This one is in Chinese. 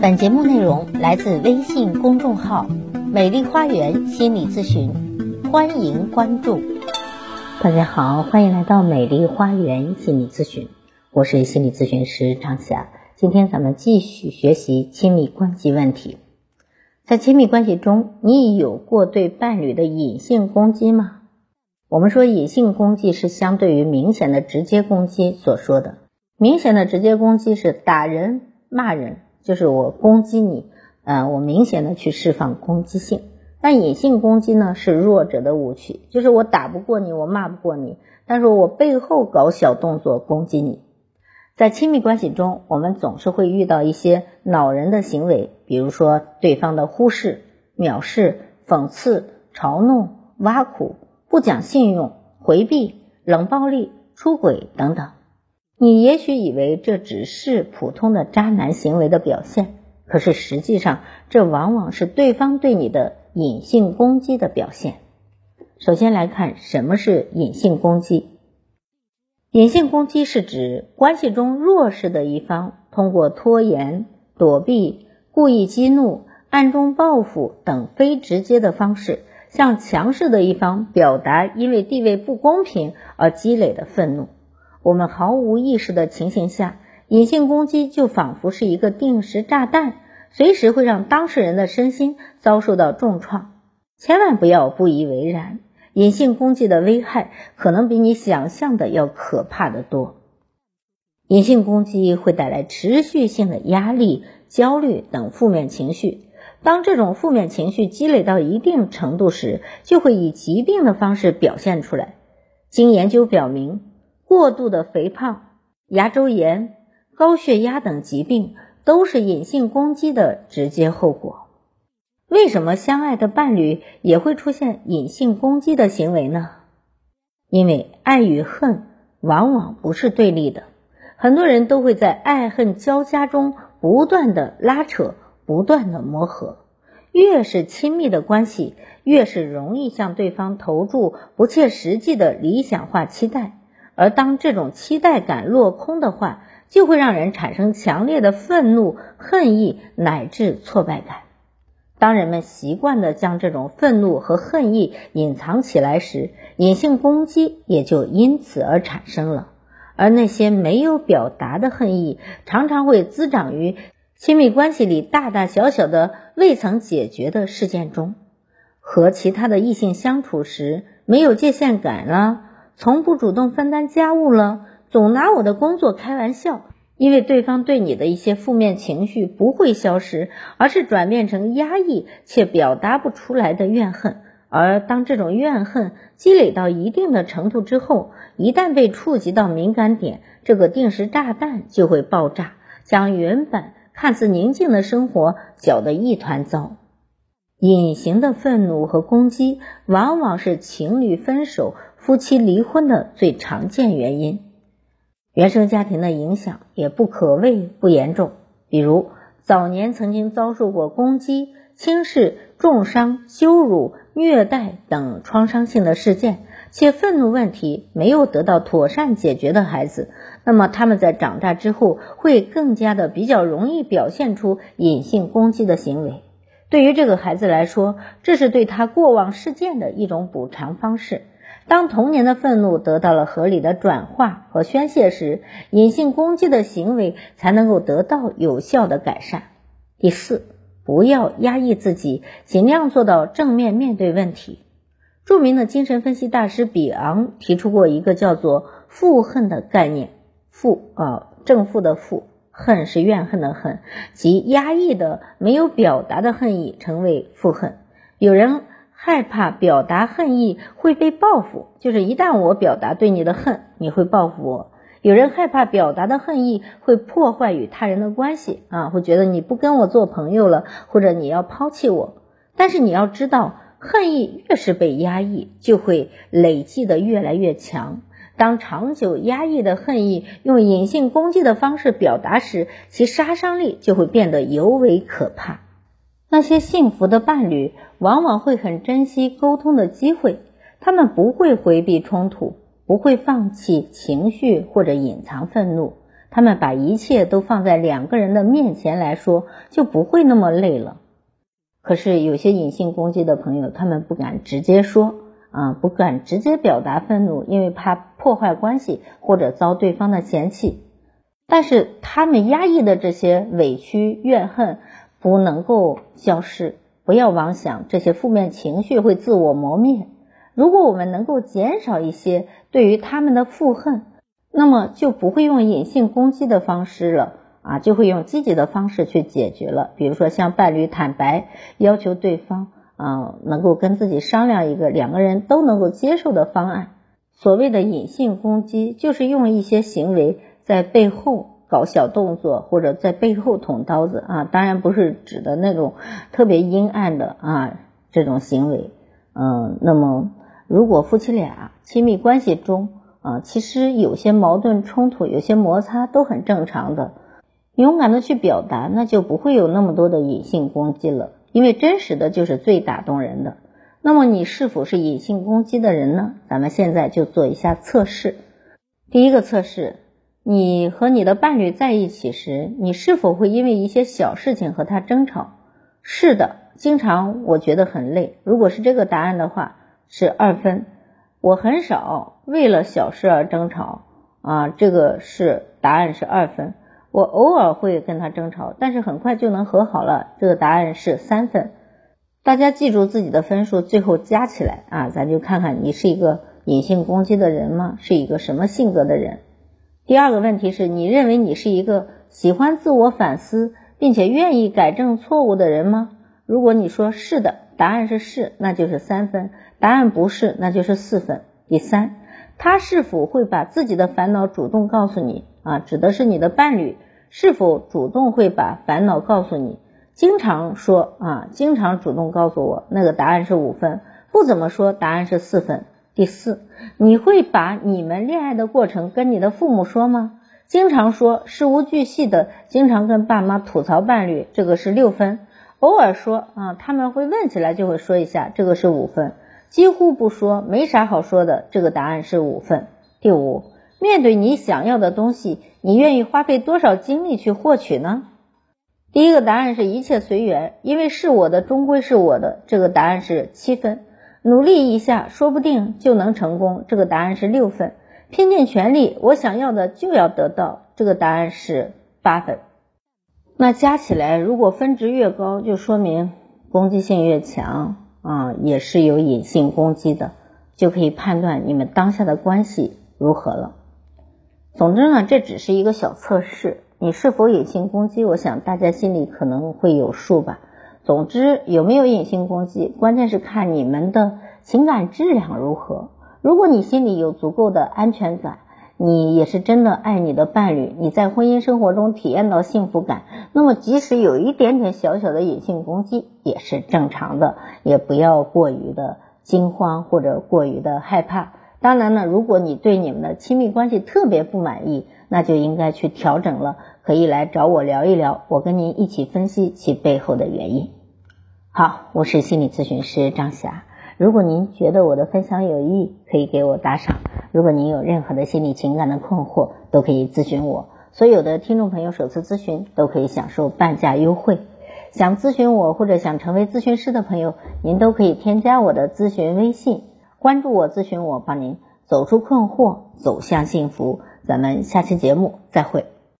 本节目内容来自微信公众号“美丽花园心理咨询”，欢迎关注。大家好，欢迎来到美丽花园心理咨询，我是心理咨询师张霞。今天咱们继续学习亲密关系问题。在亲密关系中，你有过对伴侣的隐性攻击吗？我们说隐性攻击是相对于明显的直接攻击所说的。明显的直接攻击是打人、骂人。就是我攻击你，呃，我明显的去释放攻击性。但隐性攻击呢，是弱者的武器，就是我打不过你，我骂不过你，但是我背后搞小动作攻击你。在亲密关系中，我们总是会遇到一些恼人的行为，比如说对方的忽视、藐视、讽刺、嘲弄、挖苦、不讲信用、回避、冷暴力、出轨等等。你也许以为这只是普通的渣男行为的表现，可是实际上，这往往是对方对你的隐性攻击的表现。首先来看什么是隐性攻击。隐性攻击是指关系中弱势的一方通过拖延、躲避、故意激怒、暗中报复等非直接的方式，向强势的一方表达因为地位不公平而积累的愤怒。我们毫无意识的情形下，隐性攻击就仿佛是一个定时炸弹，随时会让当事人的身心遭受到重创。千万不要不以为然，隐性攻击的危害可能比你想象的要可怕的多。隐性攻击会带来持续性的压力、焦虑等负面情绪。当这种负面情绪积累到一定程度时，就会以疾病的方式表现出来。经研究表明。过度的肥胖、牙周炎、高血压等疾病都是隐性攻击的直接后果。为什么相爱的伴侣也会出现隐性攻击的行为呢？因为爱与恨往往不是对立的，很多人都会在爱恨交加中不断的拉扯、不断的磨合。越是亲密的关系，越是容易向对方投注不切实际的理想化期待。而当这种期待感落空的话，就会让人产生强烈的愤怒、恨意乃至挫败感。当人们习惯的将这种愤怒和恨意隐藏起来时，隐性攻击也就因此而产生了。而那些没有表达的恨意，常常会滋长于亲密关系里大大小小的未曾解决的事件中。和其他的异性相处时，没有界限感了。从不主动分担家务了，总拿我的工作开玩笑，因为对方对你的一些负面情绪不会消失，而是转变成压抑且表达不出来的怨恨。而当这种怨恨积累到一定的程度之后，一旦被触及到敏感点，这个定时炸弹就会爆炸，将原本看似宁静的生活搅得一团糟。隐形的愤怒和攻击，往往是情侣分手。夫妻离婚的最常见原因，原生家庭的影响也不可谓不严重。比如早年曾经遭受过攻击、轻视、重伤、羞辱、虐待等创伤性的事件，且愤怒问题没有得到妥善解决的孩子，那么他们在长大之后会更加的比较容易表现出隐性攻击的行为。对于这个孩子来说，这是对他过往事件的一种补偿方式。当童年的愤怒得到了合理的转化和宣泄时，隐性攻击的行为才能够得到有效的改善。第四，不要压抑自己，尽量做到正面面对问题。著名的精神分析大师比昂提出过一个叫做“负恨”的概念，负啊，正负的负，恨是怨恨的恨，即压抑的、没有表达的恨意成为负恨。有人。害怕表达恨意会被报复，就是一旦我表达对你的恨，你会报复我。有人害怕表达的恨意会破坏与他人的关系啊，会觉得你不跟我做朋友了，或者你要抛弃我。但是你要知道，恨意越是被压抑，就会累积的越来越强。当长久压抑的恨意用隐性攻击的方式表达时，其杀伤力就会变得尤为可怕。那些幸福的伴侣往往会很珍惜沟通的机会，他们不会回避冲突，不会放弃情绪或者隐藏愤怒，他们把一切都放在两个人的面前来说，就不会那么累了。可是有些隐性攻击的朋友，他们不敢直接说啊，不敢直接表达愤怒，因为怕破坏关系或者遭对方的嫌弃。但是他们压抑的这些委屈、怨恨不能够消失。不要妄想这些负面情绪会自我磨灭。如果我们能够减少一些对于他们的负恨，那么就不会用隐性攻击的方式了啊，就会用积极的方式去解决了。比如说向伴侣坦白，要求对方啊能够跟自己商量一个两个人都能够接受的方案。所谓的隐性攻击，就是用一些行为在背后。搞小动作或者在背后捅刀子啊，当然不是指的那种特别阴暗的啊这种行为。嗯，那么如果夫妻俩亲密关系中啊，其实有些矛盾冲突、有些摩擦都很正常的，勇敢的去表达，那就不会有那么多的隐性攻击了。因为真实的就是最打动人的。那么你是否是隐性攻击的人呢？咱们现在就做一下测试。第一个测试。你和你的伴侣在一起时，你是否会因为一些小事情和他争吵？是的，经常我觉得很累。如果是这个答案的话，是二分。我很少为了小事而争吵啊，这个是答案是二分。我偶尔会跟他争吵，但是很快就能和好了，这个答案是三分。大家记住自己的分数，最后加起来啊，咱就看看你是一个隐性攻击的人吗？是一个什么性格的人？第二个问题是你认为你是一个喜欢自我反思并且愿意改正错误的人吗？如果你说是的，答案是是，那就是三分；答案不是，那就是四分。第三，他是否会把自己的烦恼主动告诉你啊？指的是你的伴侣是否主动会把烦恼告诉你？经常说啊，经常主动告诉我，那个答案是五分；不怎么说，答案是四分。第四，你会把你们恋爱的过程跟你的父母说吗？经常说，事无巨细的，经常跟爸妈吐槽伴侣，这个是六分。偶尔说啊，他们会问起来就会说一下，这个是五分。几乎不说，没啥好说的，这个答案是五分。第五，面对你想要的东西，你愿意花费多少精力去获取呢？第一个答案是一切随缘，因为是我的终归是我的，这个答案是七分。努力一下，说不定就能成功。这个答案是六分。拼尽全力，我想要的就要得到。这个答案是八分。那加起来，如果分值越高，就说明攻击性越强啊，也是有隐性攻击的，就可以判断你们当下的关系如何了。总之呢，这只是一个小测试，你是否隐性攻击，我想大家心里可能会有数吧。总之，有没有隐性攻击，关键是看你们的情感质量如何。如果你心里有足够的安全感，你也是真的爱你的伴侣，你在婚姻生活中体验到幸福感，那么即使有一点点小小的隐性攻击也是正常的，也不要过于的惊慌或者过于的害怕。当然呢，如果你对你们的亲密关系特别不满意，那就应该去调整了，可以来找我聊一聊，我跟您一起分析其背后的原因。好，我是心理咨询师张霞。如果您觉得我的分享有益，可以给我打赏。如果您有任何的心理情感的困惑，都可以咨询我。所有的听众朋友首次咨询都可以享受半价优惠。想咨询我或者想成为咨询师的朋友，您都可以添加我的咨询微信，关注我，咨询我，帮您走出困惑，走向幸福。咱们下期节目再会。